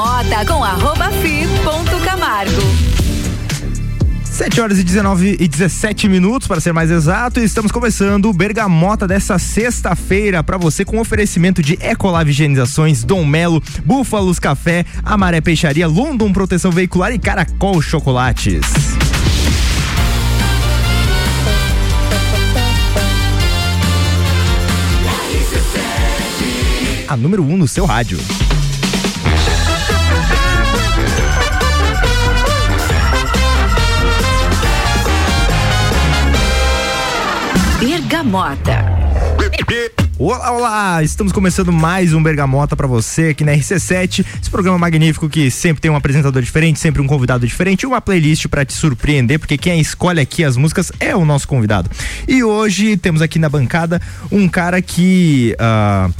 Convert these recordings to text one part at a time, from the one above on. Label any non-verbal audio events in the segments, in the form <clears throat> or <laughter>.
Bergamota com arroba fi ponto Camargo. 7 horas e 19 e 17 minutos, para ser mais exato, e estamos começando o Bergamota dessa sexta-feira para você com oferecimento de Ecolave Higienizações, Dom Melo, Búfalos Café, Amaré Peixaria, London Proteção Veicular e Caracol Chocolates. A número 1 um no seu rádio. Bergamota. Olá, olá! Estamos começando mais um Bergamota para você aqui na RC7. Esse programa magnífico que sempre tem um apresentador diferente, sempre um convidado diferente, uma playlist para te surpreender, porque quem escolhe aqui as músicas é o nosso convidado. E hoje temos aqui na bancada um cara que. Uh,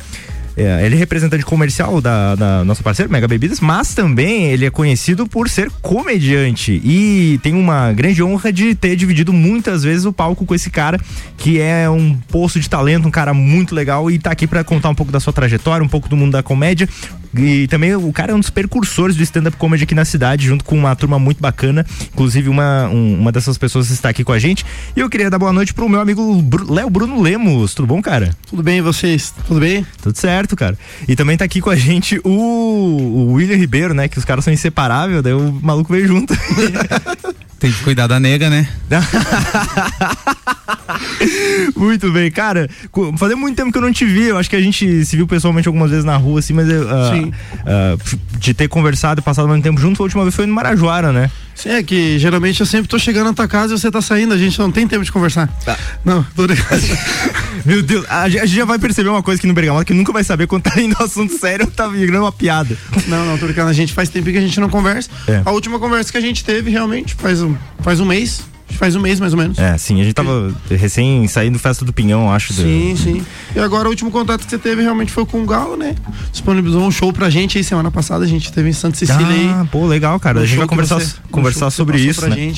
é, ele é representante comercial da, da, nossa parceira Mega Bebidas, mas também ele é conhecido por ser comediante e tem uma grande honra de ter dividido muitas vezes o palco com esse cara que é um poço de talento, um cara muito legal e tá aqui para contar um pouco da sua trajetória, um pouco do mundo da comédia. E também o cara é um dos precursores do stand-up comedy aqui na cidade, junto com uma turma muito bacana. Inclusive, uma, um, uma dessas pessoas está aqui com a gente. E eu queria dar boa noite pro meu amigo Léo Bruno Lemos. Tudo bom, cara? Tudo bem, e vocês? Tudo bem? Tudo certo, cara. E também tá aqui com a gente o, o William Ribeiro, né? Que os caras são inseparáveis, daí o maluco veio junto. <laughs> Tem que cuidar da nega, né? <laughs> muito bem, cara. Fazia muito tempo que eu não te vi. Eu acho que a gente se viu pessoalmente algumas vezes na rua, assim, mas uh, uh, de ter conversado e passado muito tempo junto, a última vez foi no Marajoara, né? Sim, é que geralmente eu sempre tô chegando na tua casa e você tá saindo, a gente não tem tempo de conversar. Tá. Não, tô <laughs> Meu Deus, a gente já vai perceber uma coisa aqui no Bergamota que nunca vai saber quando tá indo assunto sério ou tá virando uma piada. Não, não, tô brincando, a gente faz tempo que a gente não conversa. É. A última conversa que a gente teve realmente faz um, faz um mês faz um mês mais ou menos. É, sim, a gente tava recém saindo festa do Pinhão, acho. Sim, sim. E agora o último contato que você teve realmente foi com o Galo, né? Disponibilizou um show pra gente aí semana passada, a gente teve em Santa Cecília ah, aí. pô, legal, cara. Um a gente vai conversar, você, conversar um sobre isso. Né?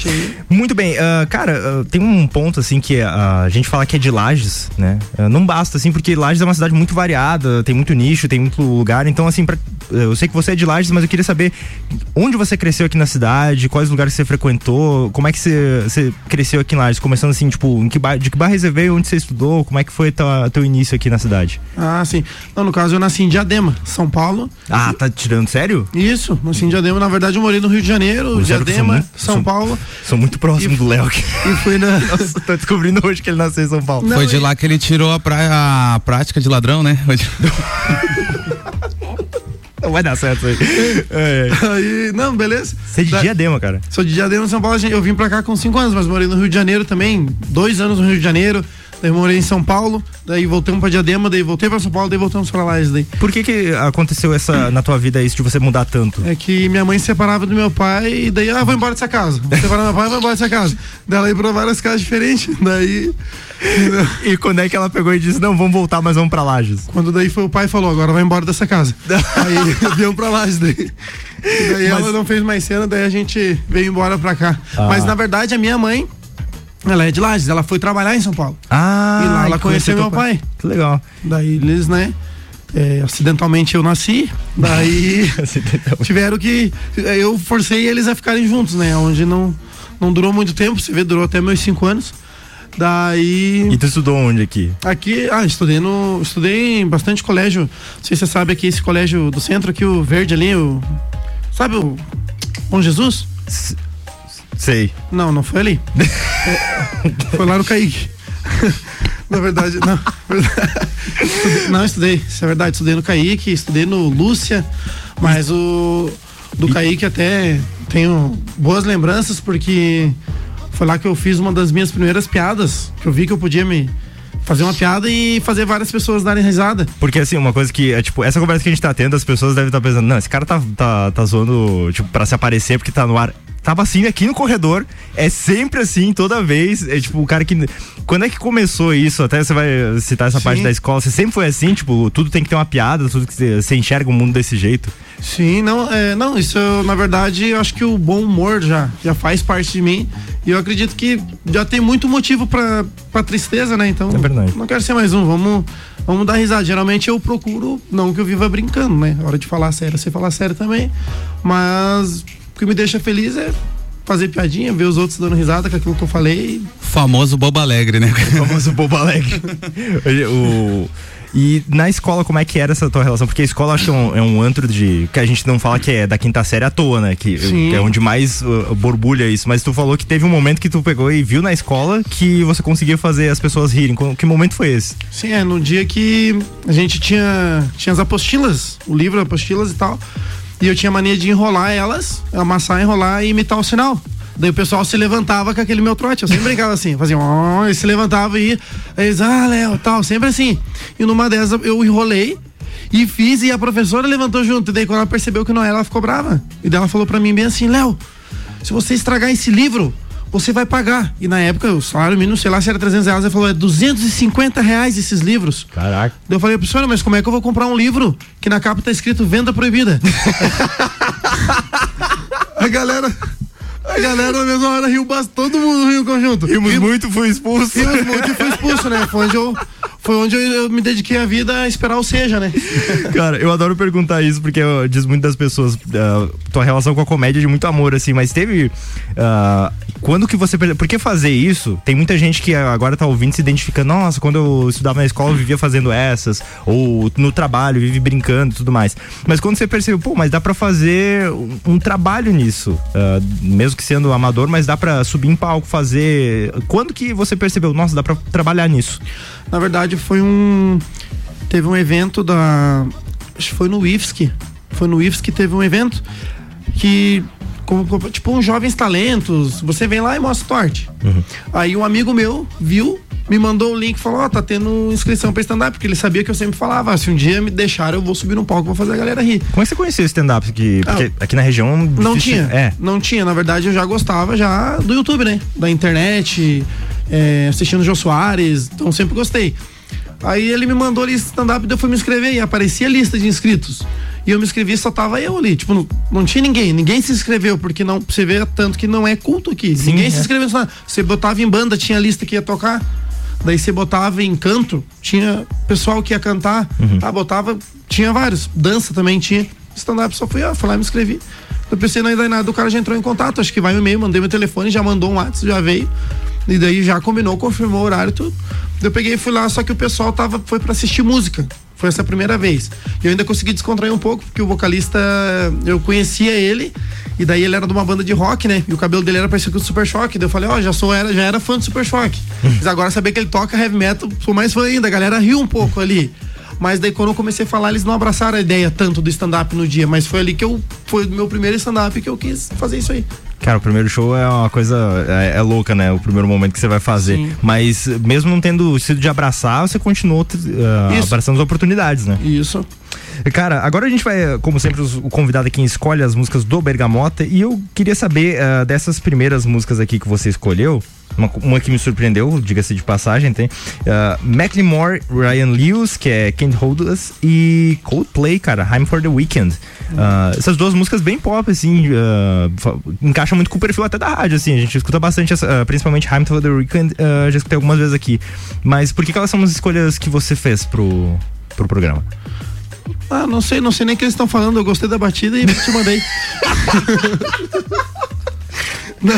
Muito bem, uh, cara, uh, tem um ponto assim que uh, a gente fala que é de Lages, né? não basta, assim, porque Lages é uma cidade muito variada, tem muito nicho, tem muito lugar. Então, assim, pra, eu sei que você é de Lages, mas eu queria saber onde você cresceu aqui na cidade, quais lugares você frequentou, como é que você, você cresceu aqui em Lages? Começando assim, tipo, em que bar, de que bairro você veio, onde você estudou? Como é que foi tua, teu início aqui na cidade? Ah, sim. Não, no caso eu nasci em Diadema, São Paulo. Ah, tá tirando sério? Isso, nasci em Diadema. Na verdade eu morei no Rio de Janeiro, o Diadema, muito, São sou, Paulo. Sou muito próximo e, do Léo aqui. E fui na. <laughs> Nossa, tô descobrindo hoje que ele nasceu em São Paulo. Não, foi de e... lá que ele tirou a, pra, a prática de ladrão, né? <laughs> Não vai dar certo aí. <laughs> É, é. aí não, beleza. Você é de da... Diadema, cara? Sou de Diadema, São Paulo. Eu vim pra cá com 5 anos, mas morei no Rio de Janeiro também. Dois anos no Rio de Janeiro. Daí morei em São Paulo, daí voltei pra Diadema, daí voltei pra São Paulo, daí voltamos pra lá. Daí. Por que que aconteceu essa na tua vida isso de você mudar tanto? É que minha mãe se separava do meu pai e daí, ah, vou embora dessa casa. Vou separar meu pai, vou embora dessa casa. Daí ela ia pra várias casas diferentes, daí... e quando é que ela pegou e disse, não, vamos voltar, mas vamos pra Lages? Quando daí foi o pai e falou, agora vai embora dessa casa. aí deu pra Lages daí. E daí mas... ela não fez mais cena, daí a gente veio embora pra cá. Ah. Mas na verdade a minha mãe ela é de Lages, ela foi trabalhar em São Paulo. Ah, e lá ela conheceu meu pai. pai. Que legal. Daí eles, né? É, acidentalmente eu nasci, daí <laughs> tiveram que. Eu forcei eles a ficarem juntos, né? Onde não, não durou muito tempo, você vê, durou até meus cinco anos. Daí. E tu estudou onde aqui? Aqui, ah, estudei no. Estudei em bastante colégio. Não sei se você sabe aqui, esse colégio do centro aqui, o verde ali, o. Sabe o. Bom Jesus? S Sei. Não, não foi ali. <laughs> foi lá no Kaique. Na verdade, não. não, estudei. Isso é verdade. Estudei no Kaique, estudei no Lúcia, mas o do Kaique até tenho boas lembranças porque foi lá que eu fiz uma das minhas primeiras piadas, que eu vi que eu podia me fazer uma piada e fazer várias pessoas darem risada. Porque assim, uma coisa que é tipo, essa conversa que a gente tá tendo, as pessoas devem estar tá pensando, não, esse cara tá, tá, tá zoando, tipo, pra se aparecer porque tá no ar tava assim aqui no corredor. É sempre assim, toda vez. É tipo, o cara que. Quando é que começou isso? Até você vai citar essa Sim. parte da escola. Você sempre foi assim, tipo, tudo tem que ter uma piada, tudo que você, enxerga o mundo desse jeito. Sim, não, é, não, isso na verdade eu acho que o bom humor já, já faz parte de mim e eu acredito que já tem muito motivo pra, pra tristeza, né? Então, É verdade. não quero ser mais um, vamos, vamos dar risada. Geralmente eu procuro, não que eu viva brincando, né? Hora de falar sério, você falar sério também, mas o que me deixa feliz é fazer piadinha, ver os outros dando risada com aquilo que eu falei. Famoso bobo alegre, né? O famoso bobo alegre. <laughs> o, e na escola, como é que era essa tua relação? Porque a escola acho que é um, é um antro de. que a gente não fala que é da quinta série à toa, né? Que, Sim. é onde mais uh, borbulha isso. Mas tu falou que teve um momento que tu pegou e viu na escola que você conseguia fazer as pessoas rirem. Qual- Que momento foi esse? Sim, é no dia que a gente tinha, tinha as apostilas, o livro, apostilas e tal. E eu tinha mania de enrolar elas, amassar, enrolar e imitar o sinal. Daí o pessoal se levantava com aquele meu trote. Eu sempre brincava assim, fazia um, e se levantava e eles, ah, Léo, tal, sempre assim. E numa dessas eu enrolei e fiz e a professora levantou junto. E daí quando ela percebeu que não era, ela ficou brava. E daí ela falou pra mim bem assim, Léo, se você estragar esse livro, você vai pagar. E na época, o salário mínimo, sei lá se era 300 reais, ela falou, é 250 reais esses livros. Caraca. Daí eu falei, professora, mas como é que eu vou comprar um livro que na capa tá escrito venda proibida? <laughs> a galera, a galera na mesma hora riu bastante, todo mundo riu conjunto. Rimos muito, fui expulso. Rimos muito e fui expulso, né? Foi onde eu, foi onde eu, eu me dediquei a vida a esperar o seja, né? Cara, eu adoro perguntar isso porque eu, diz muito das pessoas ah, tua relação com a comédia é de muito amor, assim, mas teve. ah, quando que você. perce- Por que fazer isso? Tem muita gente que agora tá ouvindo se identifica, nossa, quando eu estudava na escola eu vivia fazendo essas, ou no trabalho, vive brincando e tudo mais. Mas quando você percebeu, pô, mas dá pra fazer um, um trabalho nisso, ah, mesmo que sendo amador, mas dá pra subir em palco, fazer. Quando que você percebeu, nossa, dá pra trabalhar nisso? Na verdade, foi um. Teve um evento da. Acho que foi no IFSC. Foi no IFSC que teve um evento que. tipo, uns jovens talentos. Você vem lá e mostra sorte. Aí um amigo meu viu, me mandou o link e falou: Ó, tá tendo inscrição pra stand-up, porque ele sabia que eu sempre falava: "Ah, se um dia me deixar, eu vou subir no palco, vou fazer a galera rir. Como é que você conheceu stand-up? Porque, porque aqui na região. Ah. Não difícil- tinha. É. Não tinha. Na verdade, eu já gostava já do YouTube, né? Da internet, é, assistindo o Jô Soares. Então sempre gostei. Aí ele me mandou ali stand-up, eu fui me inscrever e aparecia a lista de inscritos. E eu me inscrevi, só tava eu ali. Tipo, não, não tinha ninguém. Ninguém se inscreveu, porque não, você vê tanto que não é culto aqui. ninguém se é. inscreveu. Só, você botava em banda, tinha lista que ia tocar. Daí você botava em canto, tinha pessoal que ia cantar. Ah, botava, tinha vários. Dança também tinha. Stand-up só fui eu, fui lá e me inscrevi. Eu pensei, não dar nada, o cara já entrou em contato. Acho que vai um e-mail, mandei meu telefone, já mandou um WhatsApp, já veio. E daí já combinou, confirmou o horário tudo. Daí Eu peguei e fui lá, só que o pessoal tava, foi pra assistir música. Foi essa primeira vez. E eu ainda consegui descontrair um pouco, porque o vocalista, eu conhecia ele, e daí ele era de uma banda de rock, né? E o cabelo dele era parecido com o Super Choque. Daí eu falei, ó, já sou, era, já era fã do Super Choque. <laughs> Mas agora saber que ele toca heavy metal, sou mais fã ainda. A galera riu um pouco ali. Mas daí quando eu comecei a falar, eles não abraçaram a ideia tanto do stand-up no dia, mas foi ali que eu foi o meu primeiro stand-up que eu quis fazer isso aí. Cara, o primeiro show é uma coisa. É, é louca, né? O primeiro momento que você vai fazer. Sim. Mas mesmo não tendo sido de abraçar, você continuou uh, abraçando as oportunidades, né? Isso. Cara, agora a gente vai, como sempre, o convidado aqui escolhe as músicas do Bergamota. E eu queria saber ah, dessas primeiras músicas aqui que você escolheu. Uma, uma que me surpreendeu, diga-se de passagem, tem uh, Macklemore, Ryan Lewis, que é Can't Hold Us, e Coldplay, cara, I'm for the Weekend. Ah, essas duas músicas bem pop, assim, fa- encaixam muito com o perfil até da rádio, assim, a gente escuta bastante, ah, principalmente I'm for the Weekend, ah, já escutei algumas vezes aqui. Mas por que, que elas são as escolhas que você fez pro, pro programa? Ah, não sei, não sei nem o que eles estão falando. Eu gostei da batida e te mandei. <laughs> Não.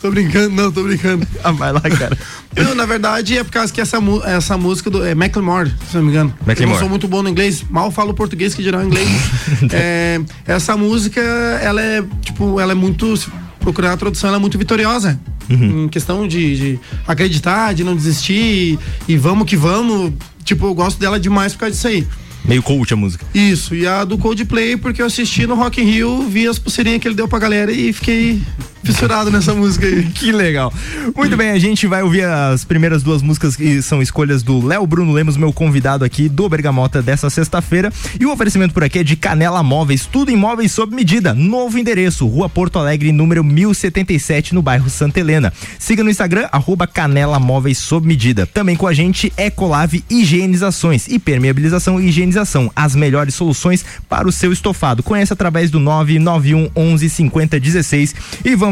tô brincando, não, tô brincando. Ah, vai lá, cara. Não, na verdade é por causa que essa, essa música do é Macklemore, se não me engano. Macklemore. Eu não sou muito bom no inglês, mal falo português que dirá inglês. <laughs> É, essa música, ela é, tipo, ela é muito. Se procurar a tradução, ela é muito vitoriosa. Em questão de, de acreditar, de não desistir e, e vamos que vamos. Tipo, eu gosto dela demais por causa disso aí. Meio coach a música. Isso, e a do Coldplay, porque eu assisti no Rock in Rio, vi as pulseirinhas que ele deu pra galera e fiquei fissurado nessa música aí. Que legal. Muito bem, a gente vai ouvir as primeiras duas músicas que são escolhas do Léo Bruno Lemos, meu convidado aqui do Bergamota dessa sexta-feira. E o oferecimento por aqui é de Canela Móveis, tudo em móveis sob medida. Novo endereço, Rua Porto Alegre, número 1077, no bairro Santa Helena. Siga no Instagram, arroba Canela Móveis sob medida. Também com a gente, Ecolave Higienizações e Permeabilização e Higienização. As melhores soluções para o seu estofado. Conheça através do 991 11 50 16 e vamos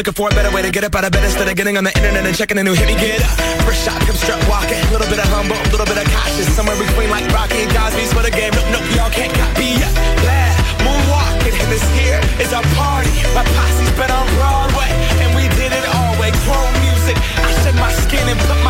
Looking for a better way to get up out of bed instead of getting on the internet and checking a new hit. Me get up. First shot, come strut walking. Little bit of humble, little bit of cautious. Somewhere between like Rocky and Cosby's for the game. Nope, nope, y'all can't copy yet. Glad moonwalking, and this here is our party. My posse's been on Broadway, and we did it all way. Chrome music. I shed my skin and put my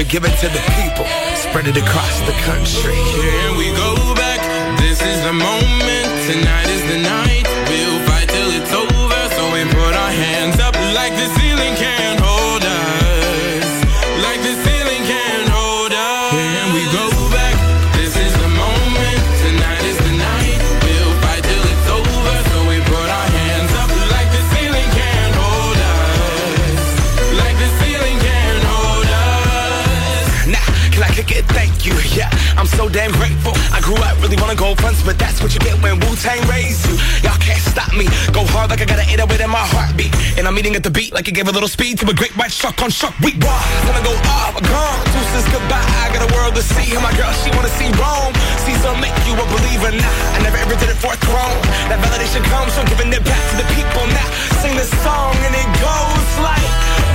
We give it to the people, spread it across the country. Here we go back. This is the moment. Tonight is the night. We'll fight till it's over. So we put our hands up like the ceiling can't damn grateful. I grew up really wanna go fronts, but that's what you get when Wu Tang raised you. Y'all can't stop me. Go hard like I got an 808 in my heartbeat. And I'm eating at the beat like it gave a little speed to a great white shark on shark. We raw. Gonna go off, gone. Deuces goodbye. I got a world to see. And my girl, she wanna see Rome. Caesar make you a believer. Nah, I never ever did it for a throne. That validation comes from giving it back to the people. Now sing this song and it goes like,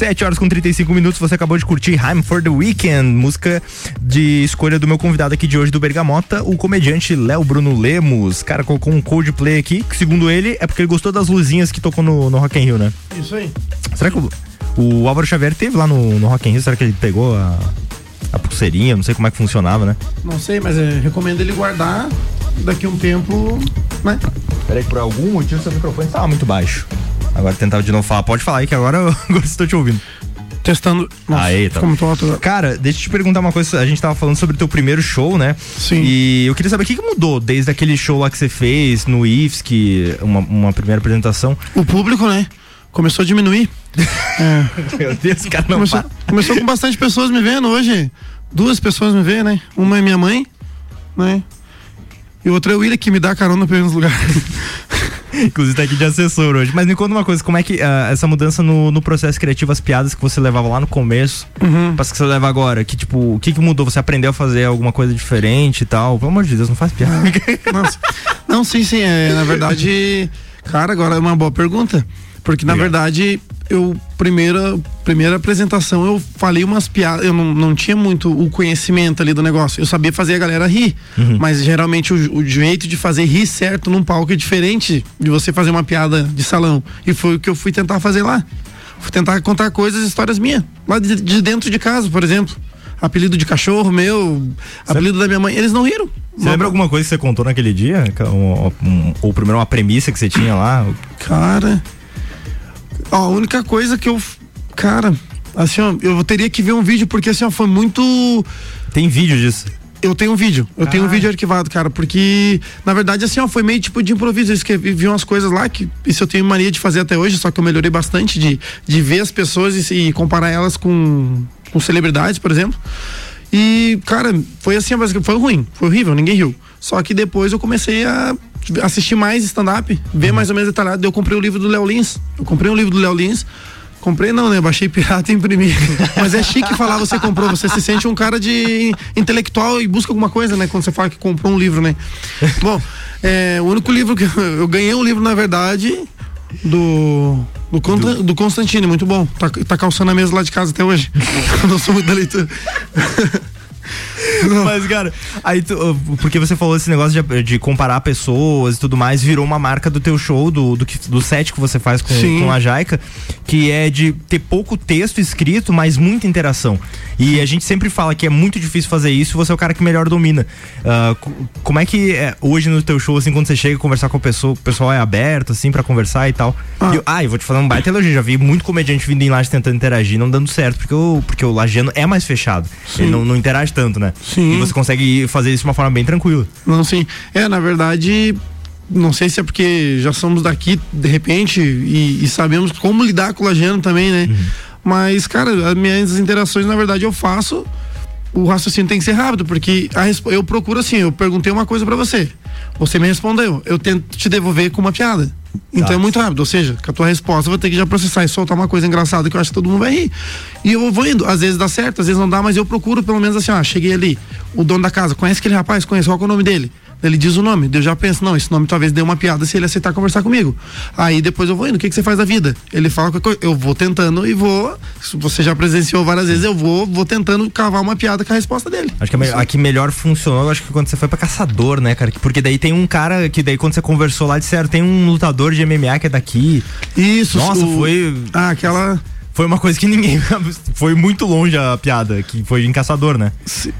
7 horas com 35 minutos. Você acabou de curtir I'm for the Weekend, música de escolha do meu convidado aqui de hoje do Bergamota, o comediante Léo Bruno Lemos. Cara, colocou um Coldplay aqui, que segundo ele é porque ele gostou das luzinhas que tocou no, no Rock in Rio, né? Isso aí. Será que o, o Álvaro Xavier teve lá no, no Rock in Rio? Será que ele pegou a, a pulseirinha? Não sei como é que funcionava, né? Não sei, mas é, recomendo ele guardar daqui um tempo, né? Peraí, por algum motivo seu microfone estava muito baixo. Agora tentava de novo falar. Pode falar aí que agora eu <laughs> agora estou te ouvindo. Testando. Nossa, Aí, tá. muito alto. Cara, deixa eu te perguntar uma coisa. A gente tava falando sobre o teu primeiro show, né? Sim. E eu queria saber o que, que mudou desde aquele show lá que você fez no IFSC, uma, uma primeira apresentação. O público, né? Começou a diminuir. <laughs> Meu Deus, cara, não Começou, para. começou com bastante pessoas me vendo hoje. Duas pessoas me veem, né? Uma é minha mãe, né? E outra é o William que me dá carona pra ir nos lugares. Inclusive tá aqui de assessor hoje. Mas me conta uma coisa, como é que ah, essa mudança no, no processo criativo, as piadas que você levava lá no começo, Uhum. para que você leva agora, que tipo, o que que mudou? Você aprendeu a fazer alguma coisa diferente e tal? Pelo amor de Deus, não faz piada. Nossa. Não, sim, sim. É, na verdade, cara, agora é uma boa pergunta. Porque, na Obrigado. verdade, eu, primeira, primeira apresentação, eu falei umas piadas. Eu não, não tinha muito o conhecimento ali do negócio. Eu sabia fazer a galera rir. Mas geralmente o, o jeito de fazer rir certo num palco é diferente de você fazer uma piada de salão. E foi o que eu fui tentar fazer lá. Fui tentar contar coisas, histórias minhas. Lá de, de dentro de casa, por exemplo. Apelido de cachorro meu, apelido da minha mãe. Eles não riram. Você lembra alguma coisa que você contou naquele dia? Um- um- ou primeiro uma premissa que você tinha lá? Cara. Ó, a única coisa que eu. Cara, assim, ó, eu teria que ver um vídeo, porque assim, ó, foi muito. Tem vídeo disso. Eu tenho um vídeo, eu tenho um Ah. vídeo arquivado, cara, porque na verdade assim, ó, foi meio tipo de improviso. Eu escrevi vi umas coisas lá que isso eu tenho mania de fazer até hoje, só que eu melhorei bastante de, de ver as pessoas e, e comparar elas com, com celebridades, por exemplo. E, cara, foi assim, foi ruim, foi horrível, ninguém riu. Só que depois eu comecei a assistir mais stand-up, ver mais ou menos detalhado. Eu comprei o livro do Léo Lins. Eu comprei um livro do Léo Lins. Comprei não, né? Eu baixei pirata e imprimi. <laughs> Mas é chique falar você comprou. Você se sente um cara de intelectual e busca alguma coisa, né? Quando você fala que comprou um livro, né? <laughs> Bom, é, o único livro que eu, eu ganhei um livro, na verdade, do. Do, Conta- do Constantino, muito bom. Tá, tá calçando a mesa lá de casa até hoje. <laughs> Eu não sou muito da leitura. Mas, cara, aí tu, uh, porque você falou esse negócio de, de comparar pessoas e tudo mais, virou uma marca do teu show, do, do, do set que você faz com, Sim. com a Jaica, que é de ter pouco texto escrito, mas muita interação. E a gente sempre fala que é muito difícil fazer isso e você é o cara que melhor domina. Co- como é que é hoje no teu show, assim, quando você chega a conversar com a pessoa, o pessoal é aberto, assim, pra conversar e tal? Ah. E eu, ah, eu vou te falar um baita elogio, já vi muito comediante vindo em laje tentando interagir, não dando certo, porque o, porque o lajeano é mais fechado. Ele não, não interage tanto, né? Sim. E você consegue fazer isso de uma forma bem tranquila. Não, sim. É, na verdade, não sei se é porque já somos daqui de repente e, e sabemos como lidar com o lajeano também, né? Mas, cara, as minhas interações, na verdade, eu faço. O raciocínio tem que ser rápido, porque a eu procuro assim, eu perguntei uma coisa pra você. Você me respondeu. Eu tento te devolver com uma piada. Então Tá. é muito rápido. Ou seja, com a tua resposta eu vou ter que já processar e soltar uma coisa engraçada que eu acho que todo mundo vai rir. E eu vou indo. Às vezes dá certo, às vezes não dá, mas eu procuro pelo menos assim, ó, cheguei ali. O dono da casa, conhece aquele rapaz? Conhece, qual que é o nome dele? Ele diz o nome, eu já penso, não, esse nome talvez dê uma piada se ele aceitar conversar comigo. Aí depois eu vou indo, o que, que você faz da vida? Ele fala eu vou tentando e vou. Você já presenciou várias vezes, eu vou, vou tentando cavar uma piada com a resposta dele. Acho que a, me- a que melhor funcionou, acho que quando você foi pra caçador, né, cara? Que- Porque daí tem um cara que daí quando você conversou lá, disseram, tem um lutador de MMA que é daqui. Isso, Nossa, o- foi. Ah, aquela. Foi uma coisa que ninguém. <laughs> Foi muito longe a piada, que foi em caçador, né?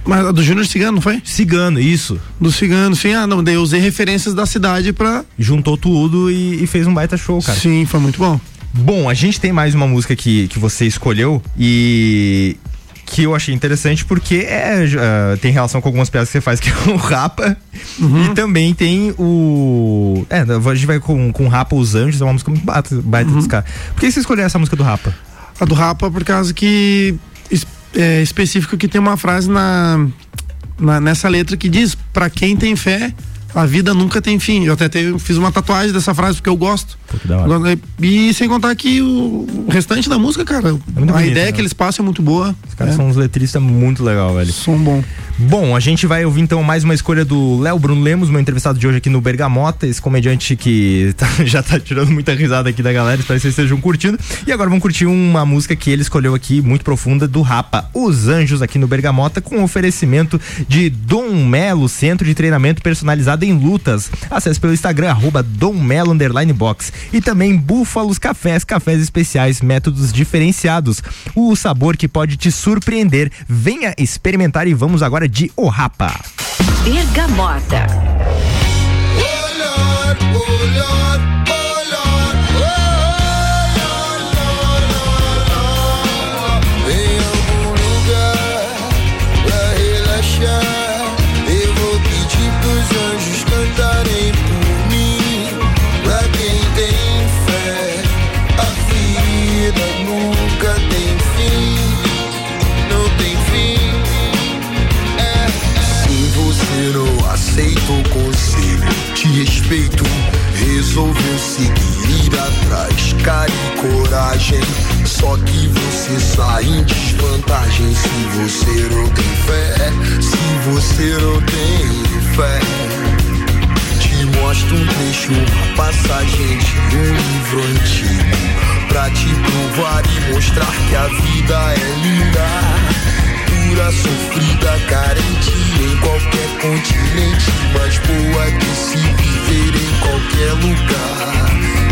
Mas a do Júnior Cigano, não foi? Cigano, isso. Do Cigano, sim. Ah, não, daí eu usei referências da cidade pra. Juntou tudo e, e fez um baita show, cara. Sim, foi muito bom. Bom, a gente tem mais uma música que, que você escolheu e que eu achei interessante porque é, ah, tem relação com algumas piadas que você faz, que é o Rapa. E também tem o. É, a gente vai com, com o Rapa Os Anjos, é uma música muito baita, baita dos caras. Por que você escolheu essa música do Rapa? A do Rapa, por causa que. É específico que tem uma frase na, na- nessa letra que diz: Pra quem tem fé, a vida nunca tem fim. Eu até fiz uma tatuagem dessa frase porque eu gosto. E sem contar que o restante da música, cara, muito a bonito, ideia né? que eles passam é muito boa. Os caras é. são uns letristas muito legal, velho. Som bom. Bom, a gente vai ouvir então mais uma escolha do Léo Bruno Lemos, meu entrevistado de hoje aqui no Bergamota, esse comediante que <laughs> tá- já tá tirando muita risada aqui da galera, espero que vocês estejam curtindo. E agora vamos curtir uma música que ele escolheu aqui, muito profunda, do Rapa, Os Anjos, aqui no Bergamota, com oferecimento de Dom Melo, centro de treinamento personalizado em lutas. Acesse pelo Instagram, arroba Dom Melo underline box. E também Búfalos Cafés, cafés especiais, métodos diferenciados. O sabor que pode te surpreender. Venha experimentar e vamos agora de O Rapa. Bergamota. Em coragem. Só que você sai em desvantagem se você não tem fé. Se você não tem fé. Te mostro um trecho, passagem de um livro antigo. Pra te provar e mostrar que a vida é linda. Pura, sofrida, carente em qualquer continente. Mas boa de se viver em qualquer lugar.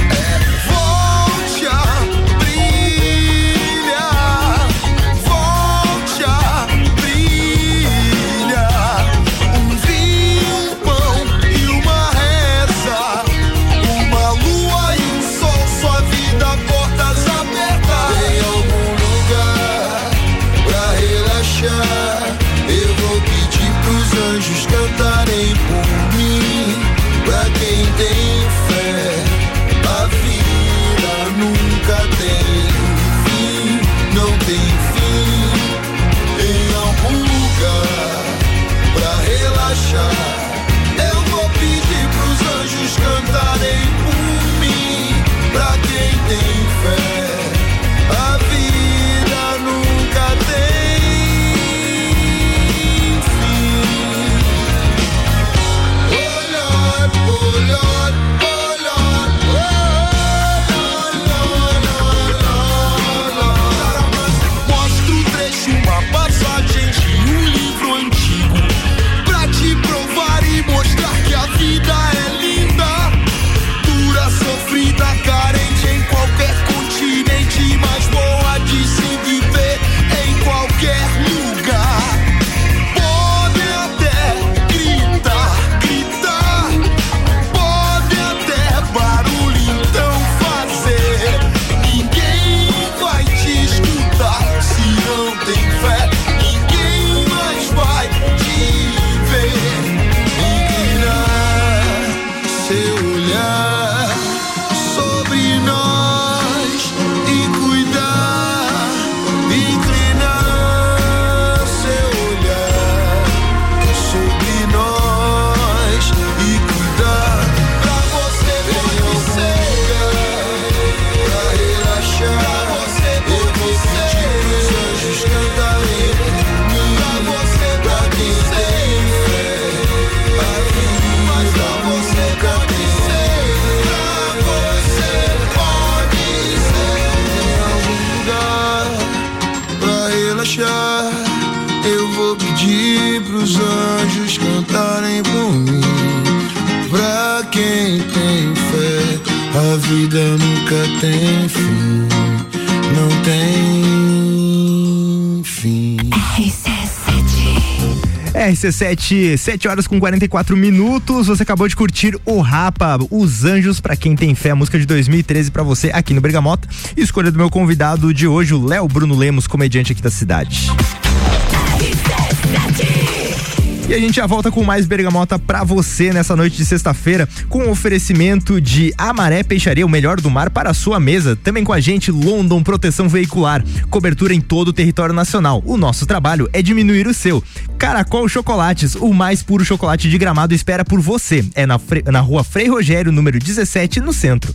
RC7, 7 horas com 44 minutos. Você acabou de curtir o Rapa, Os Anjos, pra quem tem fé, música de 2013 pra você aqui no Bergamota. Escolha do meu convidado de hoje, o Léo Bruno Lemos, comediante aqui da cidade. E a gente já volta com mais bergamota pra você nessa noite de sexta-feira, com o oferecimento de Amaré Peixaria, o melhor do mar para a sua mesa. Também com a gente London Proteção Veicular, cobertura em todo o território nacional. O nosso trabalho é diminuir o seu. Caracol Chocolates, o mais puro chocolate de gramado espera por você. É na, na rua Frei Rogério, número 17, no centro.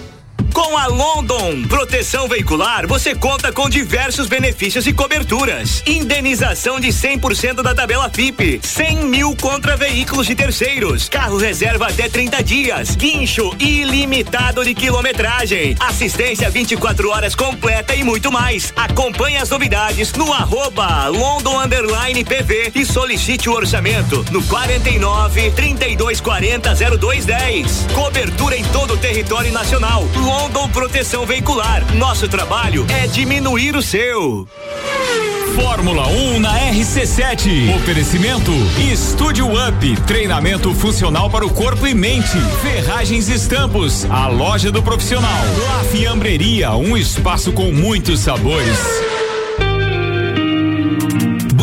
Com a London Proteção Veicular, você conta com diversos benefícios e coberturas. Indenização de 100% da tabela FIP, 100 mil contra veículos de terceiros, carro reserva até 30 dias, guincho ilimitado de quilometragem, assistência 24 horas completa e muito mais. Acompanhe as novidades no arroba London PV e solicite o orçamento no 49 3240 0210. Cobertura em todo o território nacional. London Proteção Veicular. Nosso trabalho é diminuir o seu. Fórmula 1 na RC7. Oferecimento Estúdio Up. Treinamento funcional para o corpo e mente. Ferragens e Estampos. A loja do profissional. La Fiambreria. Um espaço com muitos sabores.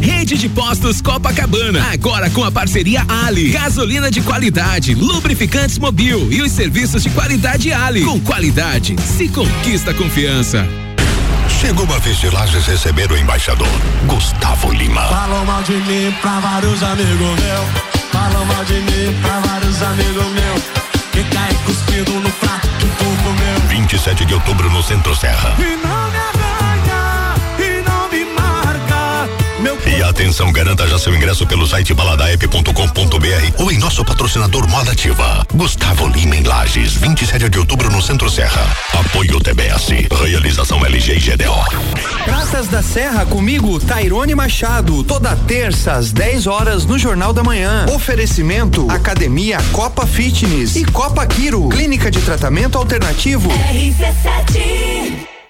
Rede de Postos Copacabana, agora com a parceria Ali. Gasolina de qualidade, lubrificantes mobil e os serviços de qualidade Ali. Com qualidade, se conquista confiança. Chegou a vez de Lages receber o embaixador, Gustavo Lima. Falam mal de mim pra vários amigos meus. Falam mal de mim pra vários amigos meus. Que cai cuspido no prato que tu comeu. 27 de outubro no Centro Serra. E não me atenção, garanta já seu ingresso pelo site baladaep.com.br ou em nosso patrocinador Moda Ativa. Gustavo Lima em Lages, 27 de outubro no Centro Serra. Apoio TBS. Realização LG e GDO. Praças da Serra comigo, Tairone Machado, toda terça às 10 horas no Jornal da Manhã. Oferecimento Academia Copa Fitness e Copa Quiro, clínica de tratamento alternativo.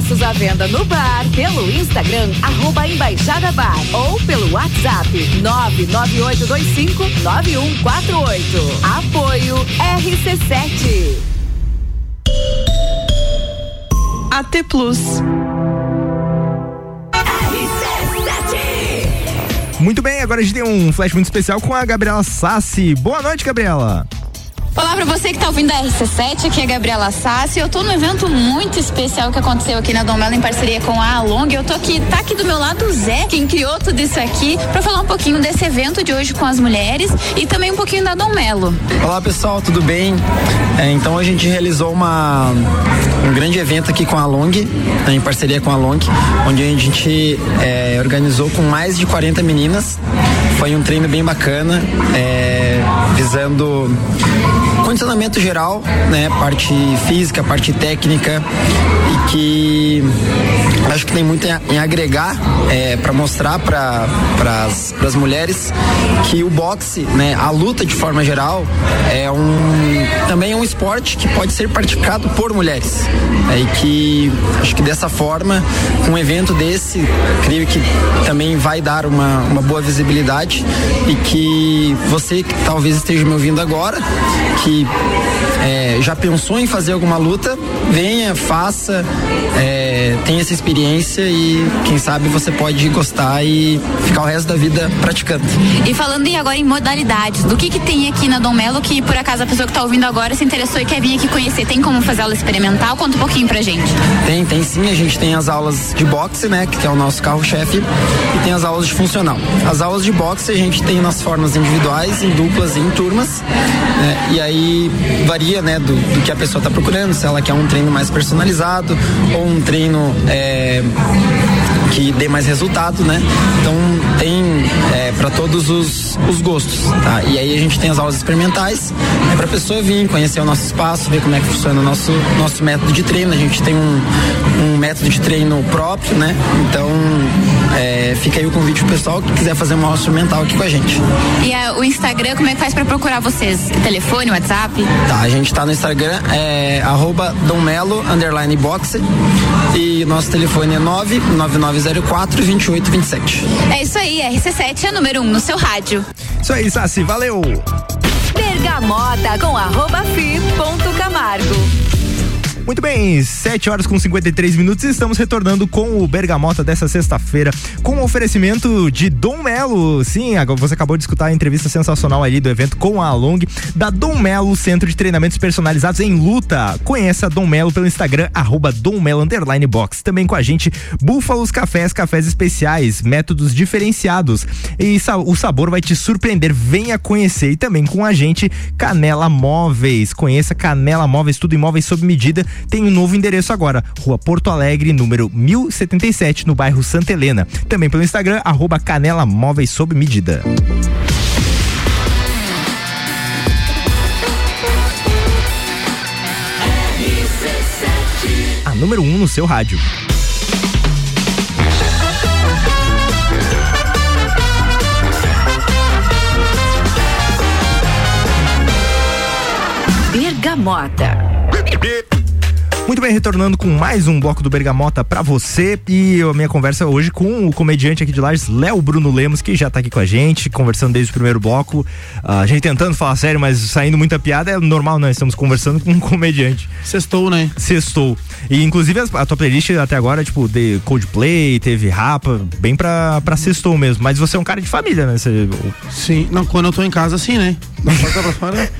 Ingressos à venda no bar, pelo Instagram, arroba Embaixada Bar ou pelo WhatsApp 998259148. Apoio RC7. AT Plus. Muito bem, agora a gente tem um flash muito especial com a Gabriela Sassi. Boa noite, Gabriela. Olá pra você que tá ouvindo a RC7, aqui é a Gabriela Sassi. Eu tô num evento muito especial que aconteceu aqui na Dom Melo em parceria com a Along. Eu tô aqui, tá aqui do meu lado o Zé, quem criou tudo isso aqui, pra falar um pouquinho desse evento de hoje com as mulheres e também um pouquinho da Dom Melo. Olá pessoal, tudo bem? É, então a gente realizou uma, um grande evento aqui com a Long, né, em parceria com a Long, onde a gente é, organizou com mais de 40 meninas. Foi um treino bem bacana, é, visando condicionamento geral, né? Parte física, parte técnica e que acho que tem muito em, agregar é, para mostrar para as mulheres que o boxe, né? A luta de forma geral é um também é um esporte que pode ser praticado por mulheres é, e que acho que dessa forma um evento desse creio que também vai dar uma, uma boa visibilidade e que você que talvez esteja me ouvindo agora que é, já pensou em fazer alguma luta, venha, faça, é, tenha essa experiência e quem sabe você pode gostar e ficar o resto da vida praticando. E falando em agora em modalidades, do que que tem aqui na Dom Melo que por acaso a pessoa que tá ouvindo agora se interessou e quer vir aqui conhecer, tem como fazer aula experimental? Conta um pouquinho pra gente. Tem, tem sim, a gente tem as aulas de boxe, né, que é o nosso carro-chefe, e tem as aulas de funcional. As aulas de boxe a gente tem nas formas individuais, em duplas e em turmas, né, e aí varia, né, do, do que a pessoa está procurando, se ela quer um treino mais personalizado ou um treino é, que dê mais resultado, né? Então tem é, para todos os, os gostos, tá? E aí a gente tem as aulas experimentais, é para a pessoa vir conhecer o nosso espaço, ver como é que funciona o nosso nosso método de treino. A gente tem um, um método de treino próprio, né? Então é, fica aí o convite pro pessoal que quiser fazer uma aula instrumental aqui com a gente. E a, o Instagram, como é que faz para procurar vocês? Telefone, WhatsApp? Tá, a gente tá no Instagram, é arroba Domelo, underline boxe, e nosso telefone é 99904 2827. É isso aí, RC7 é número 1 um no seu rádio. Isso aí, Sassi, valeu! Bergamota com arroba fi ponto Camargo. Muito bem, 7 horas com 53 minutos estamos retornando com o Bergamota dessa sexta-feira, com o oferecimento de Dom Melo. Sim, você acabou de escutar a entrevista sensacional ali do evento com a Along, da Dom Melo, Centro de Treinamentos Personalizados em Luta. Conheça Dom Melo pelo Instagram, arroba Dom Melo Underline Box. Também com a gente, Búfalos Cafés, cafés especiais, métodos diferenciados. E o sabor vai te surpreender. Venha conhecer. E também com a gente, Canela Móveis. Conheça Canela Móveis, tudo imóveis sob medida tem um novo endereço agora, Rua Porto Alegre, número 1077, no bairro Santa Helena. Também pelo Instagram, arroba Canela Móveis sob medida. A número 1 um no seu rádio. Bergamota. Muito bem, retornando com mais um bloco do Bergamota pra você e a minha conversa hoje com o comediante aqui de Lages, Léo Bruno Lemos, que já tá aqui com a gente, conversando desde o primeiro bloco. a gente tentando falar sério, mas saindo muita piada, é normal, né? Estamos conversando com um comediante. Sextou, né? Sextou. E inclusive a, a tua playlist até agora, tipo, de Coldplay, teve Rapa, bem pra, pra sextou mesmo. Mas você é um cara de família, né? Você, Sim, não, quando eu tô em casa, assim, né? Pra fora.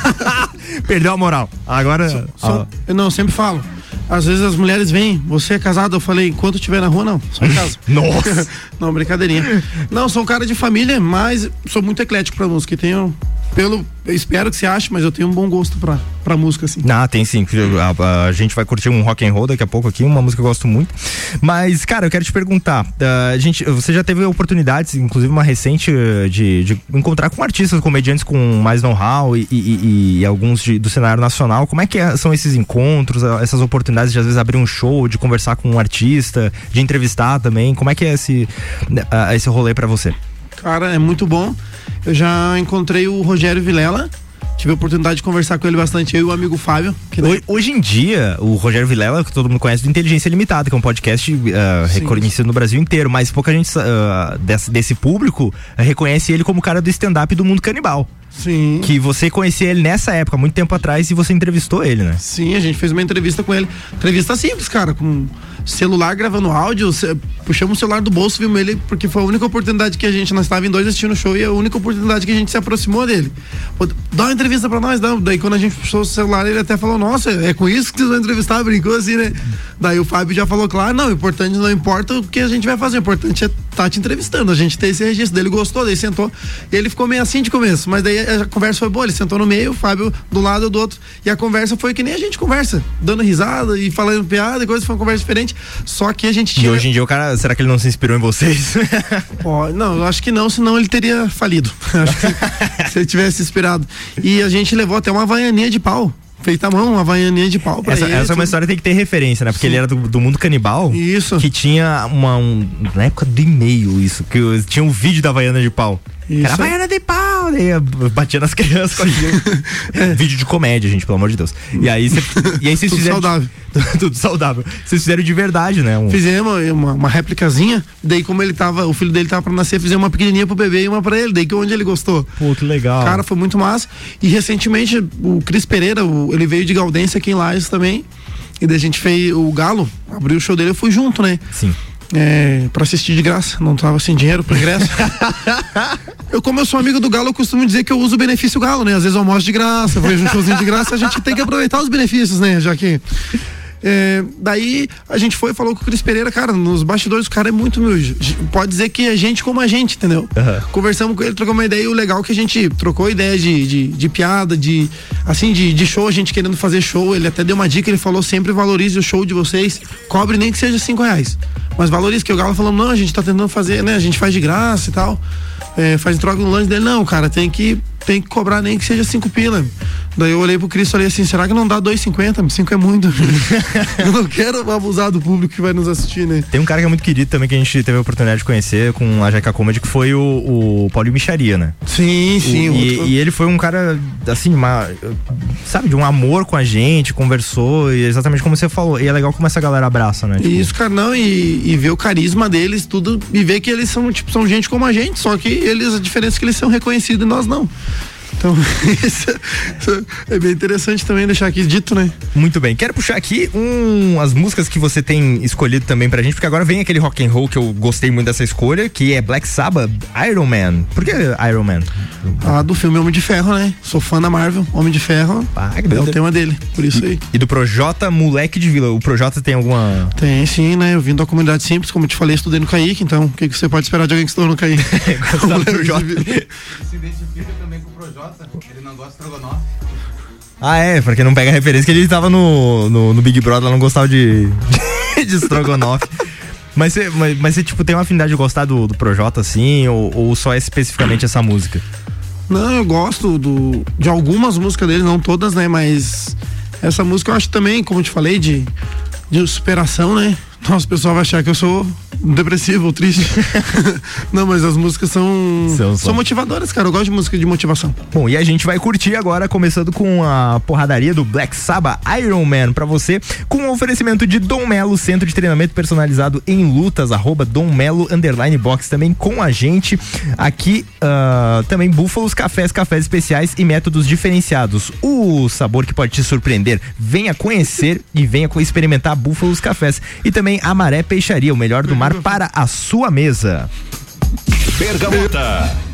<laughs> Perdeu a moral. Agora. Só- só- eu não, eu sempre falo. Às vezes as mulheres vêm, você é casado? Eu falei, enquanto estiver na rua, não, só em casa. <laughs> Nossa! <laughs> não, brincadeirinha. Não, sou um cara de família, mas sou muito eclético pra música. Tenho pelo. Eu espero que você ache, mas eu tenho um bom gosto pra, pra música, assim. Ah, tem sim. A, a gente vai curtir um rock and roll daqui a pouco aqui, uma música que eu gosto muito. Mas, cara, eu quero te perguntar, uh, gente, você já teve oportunidades, inclusive uma recente, de, de encontrar com artistas, comediantes com mais know-how e, e, e, alguns de, do cenário nacional. Como é que é- são esses encontros, uh, essas oportunidades de às vezes abrir um show, de conversar com um artista, de entrevistar também? Como é que é esse, uh, esse rolê pra você? Cara, é muito bom. Eu já encontrei o Rogério Vilela. Tive a oportunidade de conversar com ele bastante, eu e o amigo Fábio. Que Hoje, hoje em dia, o Rogério Vilela, que todo mundo conhece do Inteligência Limitada, que é um podcast uh, reconhecido no Brasil inteiro, mas pouca gente uh, desse, desse público uh, reconhece ele como o cara do stand-up do mundo canibal. Sim. Que você conhecia ele nessa época, muito tempo atrás, e você entrevistou ele, né? Sim, a gente fez uma entrevista com ele. Entrevista simples, cara, com celular gravando áudio, puxamos o celular do bolso, vimos ele, porque foi a única oportunidade que a gente, nós estávamos em dois assistindo o show e a única oportunidade que a gente se aproximou dele. Pô, dá uma entrevista pra nós, dá. Daí quando a gente puxou o celular, ele até falou, nossa, é com isso que vocês vão entrevistar, brincou assim, né? Daí o Fábio já falou, claro, não, o importante não importa o que a gente vai fazer, o importante é estar te entrevistando, a gente ter esse registro. Daí ele gostou, daí sentou, e ele ficou meio assim de começo, mas daí a conversa foi boa, ele sentou no meio, o Fábio do lado do outro, e a conversa foi que nem a gente conversa, dando risada e falando piada e coisa, foi uma conversa diferente, só que a gente E tinha... hoje em dia o cara, será que ele não se inspirou em vocês? <laughs> Ó, não, eu acho que não, senão ele teria falido. <laughs> Se ele tivesse inspirado. E a gente levou até uma havaianinha de pau. Feita à mão, uma havaianinha de pau pra essa, ele. essa é uma história que tem que ter referência, né? Porque Sim. ele era do, do mundo canibal. Isso. Que tinha uma. Um, na época do e-mail, isso. Que tinha um vídeo da Havaiana de pau. Isso. Era Havaiana de pau! Daí eu batia nas crianças com aquilo. <laughs> Vídeo de comédia, gente, pelo amor de Deus. E aí, cê, e aí vocês Tudo fizeram. saudável. <laughs> tudo saudável. Vocês fizeram de verdade, né? Um- Fizemos uma, uma réplicazinha, daí como ele tava, o filho dele tava pra nascer, fizemos uma pequenininha pro bebê e uma pra ele, daí que onde ele gostou. Pô, que legal. Cara, foi muito massa. E recentemente o Cris Pereira, o- ele veio de Galdense aqui em Lages também. E daí a gente fez o Galo, abriu o show dele, eu fui junto, né? Sim. É, pra assistir de graça, não tava sem dinheiro pro ingresso. <laughs> eu, como eu sou amigo do Galo, eu costumo dizer que eu uso o benefício Galo, né? Às vezes eu almoço de graça, vejo um showzinho de graça, a gente tem que aproveitar os benefícios, né? Já que. É, daí a gente foi e falou com o Cris Pereira, cara, nos bastidores o cara é muito humilde. Pode dizer que é gente como a gente, entendeu? Conversamos com ele, trocamos uma ideia e o legal é que a gente trocou ideia de, de, de piada, de assim, de, de show, a gente querendo fazer show. Ele até deu uma dica, ele falou sempre valorize o show de vocês, cobre nem que seja cinco reais. Mas valorize, que o Galo falou, não, a gente tá tentando fazer, né? A gente faz de graça e tal. É, faz troca no lanche dele, não, cara, tem que, tem que cobrar nem que seja cinco pila. Daí eu olhei pro Cris e falei assim, será que não dá 2,50? Cinco é muito. <laughs> eu não quero abusar do público que vai nos assistir, né? Tem um cara que é muito querido também que a gente teve a oportunidade de conhecer com a Jeca Comedy, que foi o, o Paulinho Micharia, né? Sim, sim. O- e, e ele foi um cara, assim, uma, sabe, de um amor com a gente, conversou, e exatamente como você falou. E é legal como essa galera abraça, né? Tipo, Isso, cara, não, e, e ver o carisma deles, tudo, e ver que eles são, tipo, são gente como a gente, só que eles, a diferença é que eles são reconhecidos e nós não. Então, <laughs> isso, isso é bem interessante também deixar aqui dito, né? Muito bem. Quero puxar aqui um, as músicas que você tem escolhido também pra gente, porque agora vem aquele rock and roll que eu gostei muito dessa escolha, que é Black Sabbath, Iron Man. Por que Iron Man? Ah, do filme Homem de Ferro, né? Sou fã da Marvel, Homem de Ferro. é o tema dele, por isso aí. E do Projota Moleque de Vila. O Projota tem alguma. Tem sim, né? Eu vim da comunidade simples, como eu te falei, estudei no Kaique, então o que, que você pode esperar de alguém que estudou no Kaique? <laughs> <laughs> Se identifica também com o Projota, ele não gosta de estrogonofe. Ah, é, pra quem não pega a referência, que ele tava no, no, no Big Brother, ela não gostava de, <laughs> de estrogonofe. Mas você, mas, mas você, tipo, tem uma afinidade de gostar do, do Projota, assim, ou, ou só é especificamente essa música? Não, eu gosto do, de algumas músicas dele, não todas, né? Mas essa música eu acho também, como eu te falei, de, de superação, né? Nossa, o pessoal vai achar que eu sou depressivo ou triste. <laughs> não, mas as músicas são, São, são, motivadoras, cara. Eu gosto de música de motivação. Bom, e a gente vai curtir agora, começando com a porradaria do Black Sabbath Iron Man pra você, com o oferecimento de Dom Melo, centro de treinamento personalizado em lutas, arroba Dom Melo, underline box, também com a gente. Aqui, ah, também Búfalos Cafés, cafés especiais e métodos diferenciados. O sabor que pode te surpreender. Venha conhecer e venha experimentar Búfalos Cafés. E também Amaré Peixaria, o melhor do mar <laughs> para a sua mesa. Bergamota.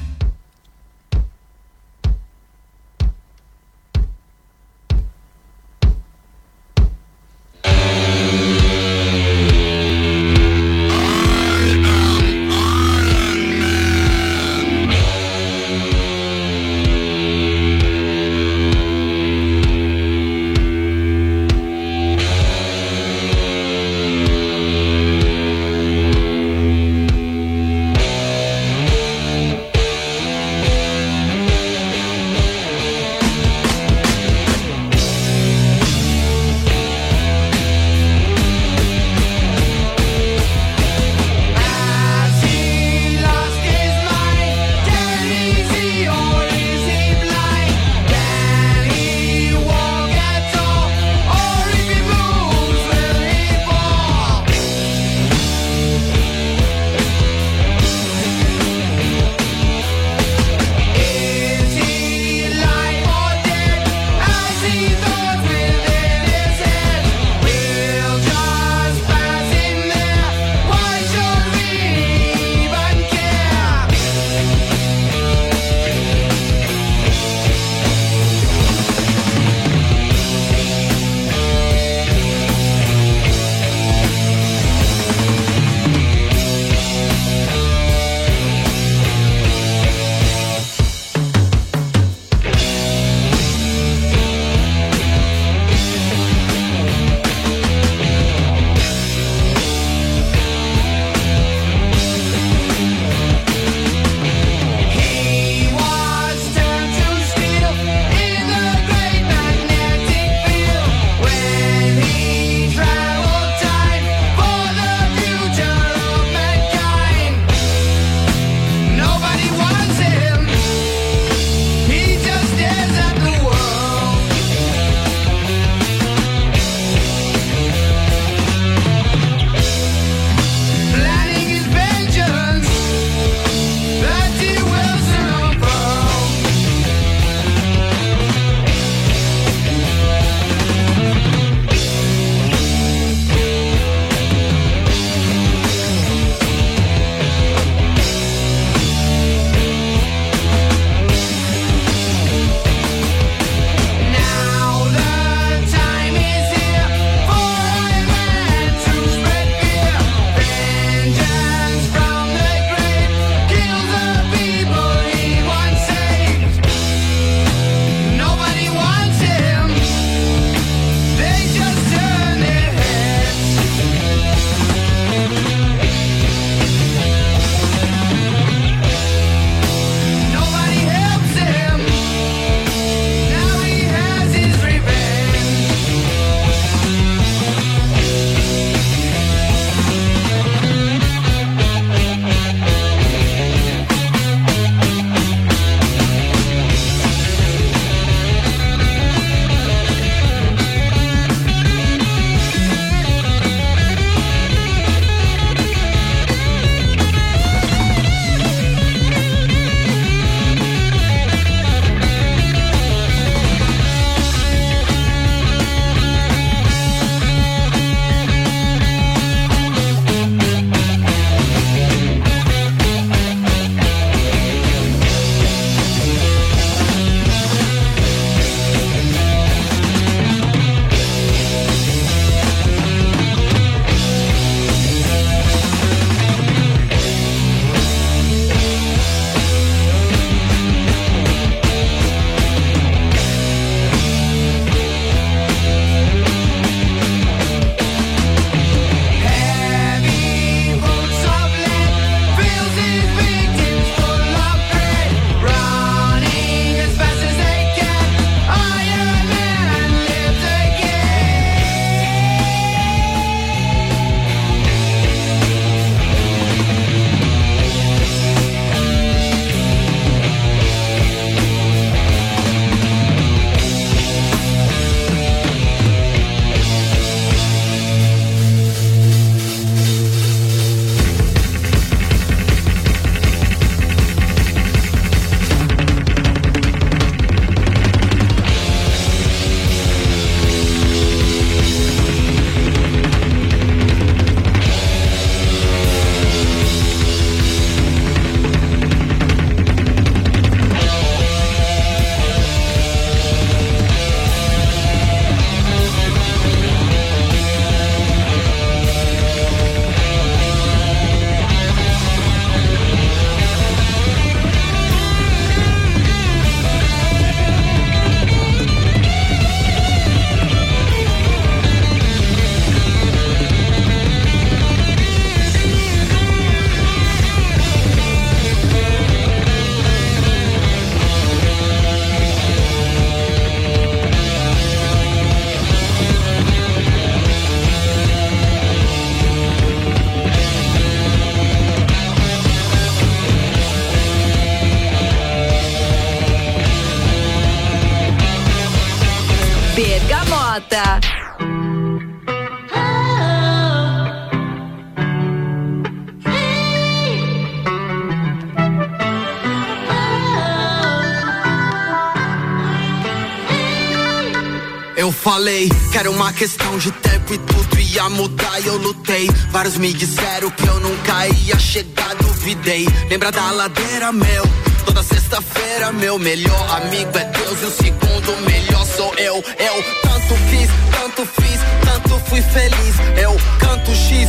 Que era uma questão de tempo e tudo ia mudar e eu lutei. Vários me disseram que eu nunca ia chegar, duvidei. Lembra da ladeira, meu? Toda sexta-feira, meu melhor amigo é Deus e o segundo melhor sou eu. Eu tanto quis, tanto fiz, tanto fui feliz. Eu canto X,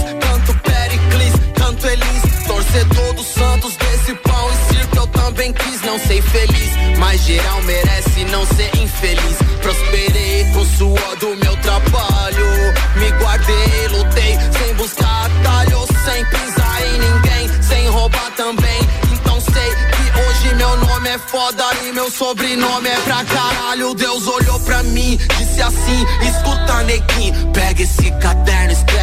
canto Elis. Torcedor dos Santos desse pão e circo eu também quis não ser feliz. Mas geral merece não ser infeliz. Prosperei com o suor do meu trabalho. Me guardei, lutei sem buscar atalho, sem pisar em ninguém, sem roubar também. Então sei que hoje meu nome é foda e meu sobrenome é pra caralho. Deus olhou pra mim, disse assim: escuta, neguinho, pega esse caderno, escreve